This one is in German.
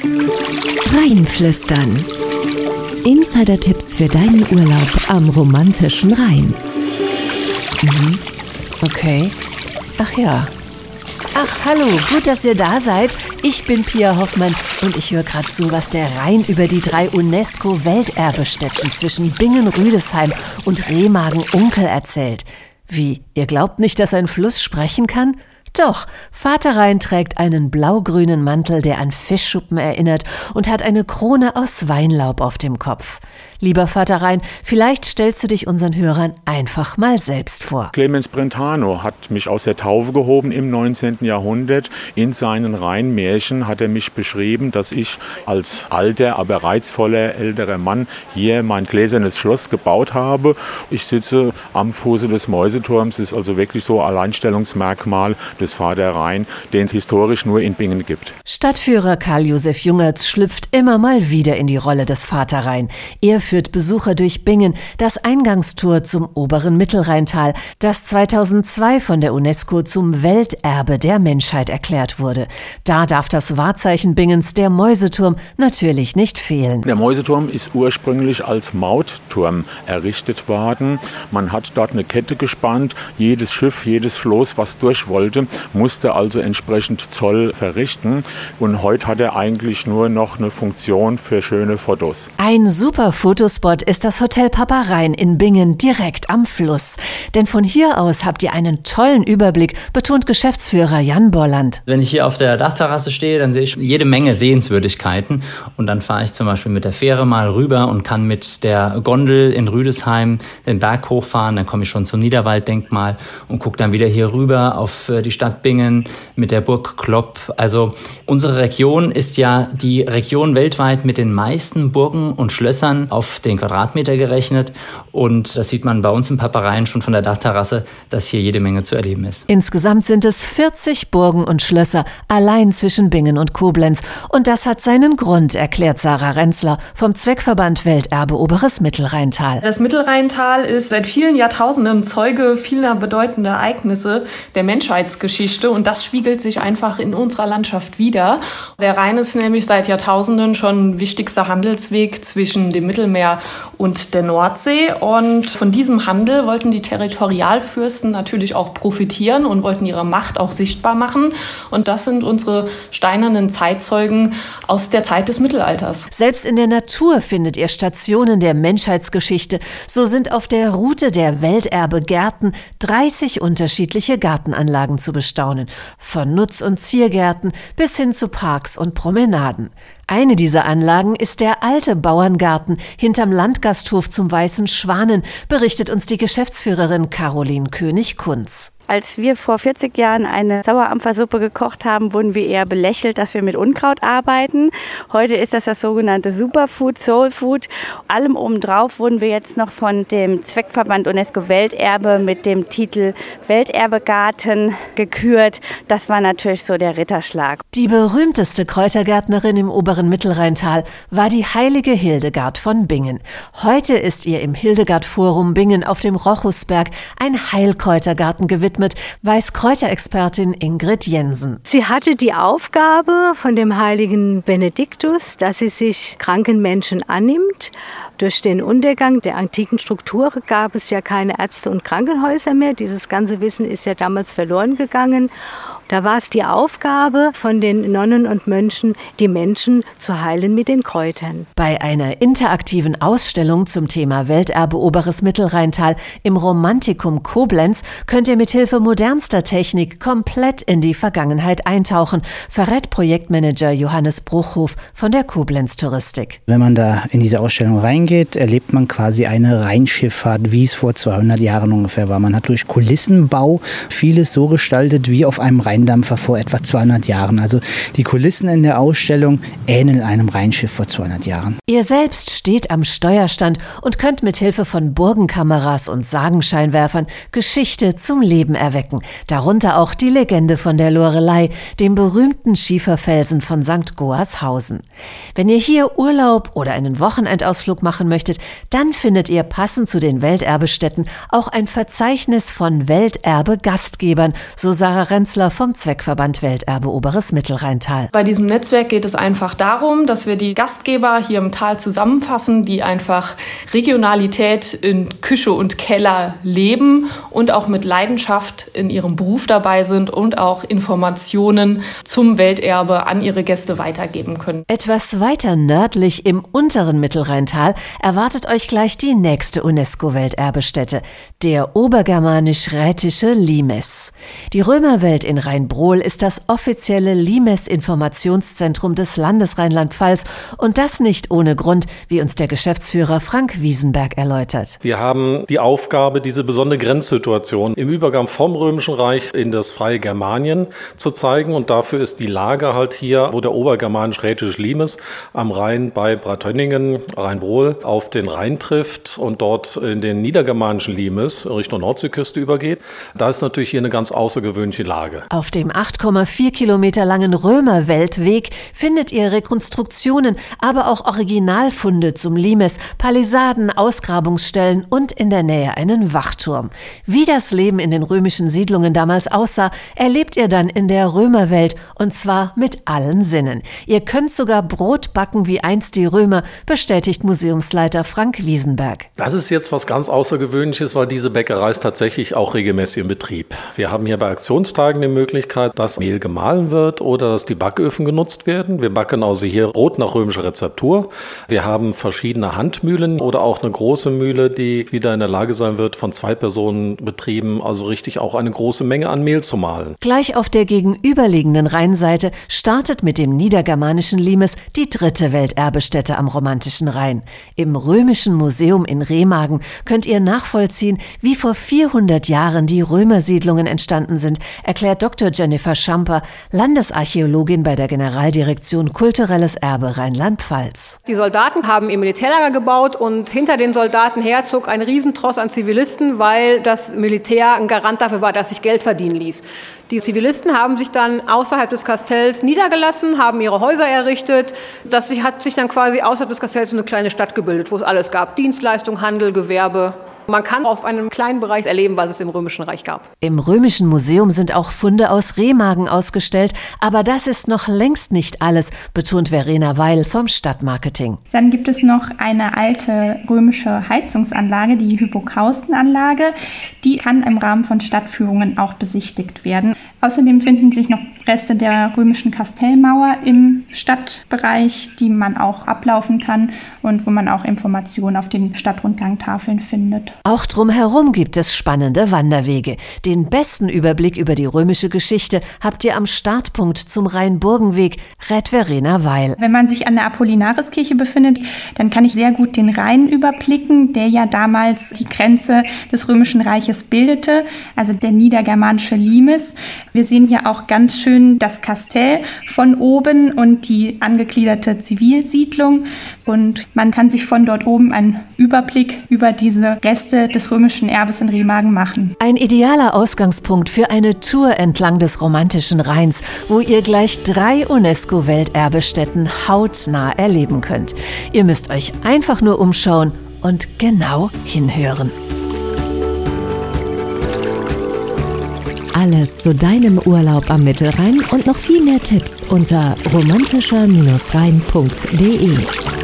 Rheinflüstern. Insider-Tipps für deinen Urlaub am romantischen Rhein. Mhm. Okay. Ach ja. Ach, hallo, gut, dass ihr da seid. Ich bin Pia Hoffmann und ich höre gerade zu, was der Rhein über die drei UNESCO-Welterbestätten zwischen Bingen-Rüdesheim und Remagen-Unkel erzählt. Wie, ihr glaubt nicht, dass ein Fluss sprechen kann? Doch, Vater Rhein trägt einen blaugrünen Mantel, der an Fischschuppen erinnert und hat eine Krone aus Weinlaub auf dem Kopf. Lieber Vater Rhein, vielleicht stellst du dich unseren Hörern einfach mal selbst vor. Clemens Brentano hat mich aus der Taufe gehoben im 19. Jahrhundert. In seinen Rheinmärchen hat er mich beschrieben, dass ich als alter, aber reizvoller älterer Mann hier mein gläsernes Schloss gebaut habe. Ich sitze am Fuße des Mäuseturms, ist also wirklich so Alleinstellungsmerkmal des Vater Rhein, den es historisch nur in Bingen gibt. Stadtführer Karl-Josef Jungertz schlüpft immer mal wieder in die Rolle des Vater Rhein. Er führt Besucher durch Bingen, das Eingangstor zum oberen Mittelrheintal, das 2002 von der UNESCO zum Welterbe der Menschheit erklärt wurde. Da darf das Wahrzeichen Bingens, der Mäuseturm, natürlich nicht fehlen. Der Mäuseturm ist ursprünglich als Mautturm errichtet worden. Man hat dort eine Kette gespannt. Jedes Schiff, jedes Floß, was durch wollte, musste also entsprechend Zoll verrichten. Und heute hat er eigentlich nur noch eine Funktion für schöne Fotos. Ein super Foto Fotospot ist das Hotel Paparein in Bingen direkt am Fluss. Denn von hier aus habt ihr einen tollen Überblick, betont Geschäftsführer Jan Borland. Wenn ich hier auf der Dachterrasse stehe, dann sehe ich jede Menge Sehenswürdigkeiten. Und dann fahre ich zum Beispiel mit der Fähre mal rüber und kann mit der Gondel in Rüdesheim den Berg hochfahren. Dann komme ich schon zum Niederwalddenkmal und gucke dann wieder hier rüber auf äh, die Stadt Bingen mit der Burg Klopp. Also unsere Region ist ja die Region weltweit mit den meisten Burgen und Schlössern auf den Quadratmeter gerechnet. Und das sieht man bei uns im Papareien schon von der Dachterrasse, dass hier jede Menge zu erleben ist. Insgesamt sind es 40 Burgen und Schlösser allein zwischen Bingen und Koblenz. Und das hat seinen Grund, erklärt Sarah Renzler vom Zweckverband Welterbe Oberes Mittelrheintal. Das Mittelrheintal ist seit vielen Jahrtausenden Zeuge vieler bedeutender Ereignisse der Menschheitsgeschichte und das spiegelt sich einfach in unserer Landschaft wider. Der Rhein ist nämlich seit Jahrtausenden schon wichtigster Handelsweg zwischen dem Mittelmeer und der Nordsee. Und von diesem Handel wollten die Territorialfürsten natürlich auch profitieren und wollten ihre Macht auch sichtbar machen. Und das sind unsere steinernen Zeitzeugen aus der Zeit des Mittelalters. Selbst in der Natur findet ihr Stationen der Menschheitsgeschichte. So sind auf der Route der Welterbe-Gärten 30 unterschiedliche Gartenanlagen zu bestaunen. Von Nutz- und Ziergärten bis hin zu Parks und Promenaden. Eine dieser Anlagen ist der alte Bauerngarten hinterm Landgasthof zum Weißen Schwanen, berichtet uns die Geschäftsführerin Caroline König-Kunz. Als wir vor 40 Jahren eine Sauerampfersuppe gekocht haben, wurden wir eher belächelt, dass wir mit Unkraut arbeiten. Heute ist das das sogenannte Superfood, Soulfood. Allem obendrauf wurden wir jetzt noch von dem Zweckverband UNESCO Welterbe mit dem Titel Welterbegarten gekürt. Das war natürlich so der Ritterschlag. Die berühmteste Kräutergärtnerin im oberen Mittelrheintal war die heilige Hildegard von Bingen. Heute ist ihr im Hildegard Forum Bingen auf dem Rochusberg ein Heilkräutergarten gewidmet gewidmet, weiß Kräuterexpertin Ingrid Jensen. Sie hatte die Aufgabe von dem heiligen Benediktus, dass sie sich kranken Menschen annimmt. Durch den Untergang der antiken Struktur gab es ja keine Ärzte und Krankenhäuser mehr. Dieses ganze Wissen ist ja damals verloren gegangen. Da war es die Aufgabe von den Nonnen und Mönchen, die Menschen zu heilen mit den Kräutern. Bei einer interaktiven Ausstellung zum Thema Welterbe Oberes Mittelrheintal im Romantikum Koblenz könnt ihr mit Hilfe modernster Technik komplett in die Vergangenheit eintauchen, verrät Projektmanager Johannes Bruchhof von der Koblenz Touristik. Wenn man da in diese Ausstellung reingeht, erlebt man quasi eine Rheinschifffahrt, wie es vor 200 Jahren ungefähr war. Man hat durch Kulissenbau vieles so gestaltet wie auf einem Rhein Rheindampfer vor etwa 200 Jahren. Also die Kulissen in der Ausstellung ähneln einem Rheinschiff vor 200 Jahren. Ihr selbst steht am Steuerstand und könnt mit Hilfe von Burgenkameras und Sagenscheinwerfern Geschichte zum Leben erwecken. Darunter auch die Legende von der Lorelei, dem berühmten Schieferfelsen von St. Goarshausen. Wenn ihr hier Urlaub oder einen Wochenendausflug machen möchtet, dann findet ihr passend zu den Welterbestätten auch ein Verzeichnis von Welterbe-Gastgebern, so Sarah Renzler vom vom Zweckverband Welterbe Oberes Mittelrheintal. Bei diesem Netzwerk geht es einfach darum, dass wir die Gastgeber hier im Tal zusammenfassen, die einfach Regionalität in Küche und Keller leben und auch mit Leidenschaft in ihrem Beruf dabei sind und auch Informationen zum Welterbe an ihre Gäste weitergeben können. Etwas weiter nördlich im unteren Mittelrheintal erwartet euch gleich die nächste UNESCO-Welterbestätte, der obergermanisch-rätische Limes. Die Römerwelt in Rheinbrohl ist das offizielle Limes-Informationszentrum des Landes Rheinland-Pfalz und das nicht ohne Grund, wie uns der Geschäftsführer Frank Wiesenberg erläutert. Wir haben die Aufgabe, diese besondere Grenzsituation im Übergang vom Römischen Reich in das freie Germanien zu zeigen und dafür ist die Lage halt hier, wo der obergermanisch-rätische Limes am Rhein bei Bratönningen, Rheinbrohl auf den Rhein trifft und dort in den niedergermanischen Limes Richtung Nordseeküste übergeht. Da ist natürlich hier eine ganz außergewöhnliche Lage. Auf dem 8,4 Kilometer langen Römerweltweg findet ihr Rekonstruktionen, aber auch Originalfunde zum Limes, Palisaden, Ausgrabungsstellen und in der Nähe einen Wachturm. Wie das Leben in den römischen Siedlungen damals aussah, erlebt ihr dann in der Römerwelt und zwar mit allen Sinnen. Ihr könnt sogar Brot backen wie einst die Römer, bestätigt Museumsleiter Frank Wiesenberg. Das ist jetzt was ganz Außergewöhnliches, weil diese Bäckerei ist tatsächlich auch regelmäßig im Betrieb. Wir haben hier bei Aktionstagen die Möglichkeit, dass Mehl gemahlen wird oder dass die Backöfen genutzt werden. Wir backen also hier Brot nach römischer Rezeptur. Wir haben verschiedene Handmühlen oder auch eine große Mühle, die wieder in der Lage sein wird, von zwei Personen betrieben, also richtig auch eine große Menge an Mehl zu mahlen. Gleich auf der gegenüberliegenden Rheinseite startet mit dem niedergermanischen Limes die dritte Welterbestätte am romantischen Rhein. Im Römischen Museum in Remagen könnt ihr nachvollziehen, wie vor 400 Jahren die Römersiedlungen entstanden sind, erklärt Dr. Jennifer Schamper, Landesarchäologin bei der Generaldirektion Kulturelles Erbe Rheinland-Pfalz. Die Soldaten haben ihr Militärlager gebaut und hinter den Soldaten her zog ein Riesentross an Zivilisten, weil das Militär ein Garant dafür war, dass sich Geld verdienen ließ. Die Zivilisten haben sich dann außerhalb des Kastells niedergelassen, haben ihre Häuser errichtet. Das hat sich dann quasi außerhalb des Kastells eine kleine Stadt gebildet, wo es alles gab. Dienstleistung, Handel, Gewerbe. Man kann auf einem kleinen Bereich erleben, was es im Römischen Reich gab. Im Römischen Museum sind auch Funde aus Remagen ausgestellt, aber das ist noch längst nicht alles, betont Verena Weil vom Stadtmarketing. Dann gibt es noch eine alte römische Heizungsanlage, die Hypokaustenanlage. Die kann im Rahmen von Stadtführungen auch besichtigt werden. Außerdem finden sich noch Reste der römischen Kastellmauer im Stadtbereich, die man auch ablaufen kann und wo man auch Informationen auf den Stadtrundgangtafeln findet. Auch drumherum gibt es spannende Wanderwege. Den besten Überblick über die römische Geschichte habt ihr am Startpunkt zum Rheinburgenweg, rät Verena Weil. Wenn man sich an der Apollinariskirche befindet, dann kann ich sehr gut den Rhein überblicken, der ja damals die Grenze des römischen Reiches bildete, also der niedergermanische Limes. Wir sehen hier auch ganz schön das Kastell von oben und die angegliederte Zivilsiedlung und man kann sich von dort oben einen Überblick über diese Reste des römischen Erbes in Remagen machen. Ein idealer Ausgangspunkt für eine Tour entlang des romantischen Rheins, wo ihr gleich drei UNESCO-Welterbestätten hautnah erleben könnt. Ihr müsst euch einfach nur umschauen und genau hinhören. Alles zu deinem Urlaub am Mittelrhein und noch viel mehr Tipps unter romantischer-rhein.de.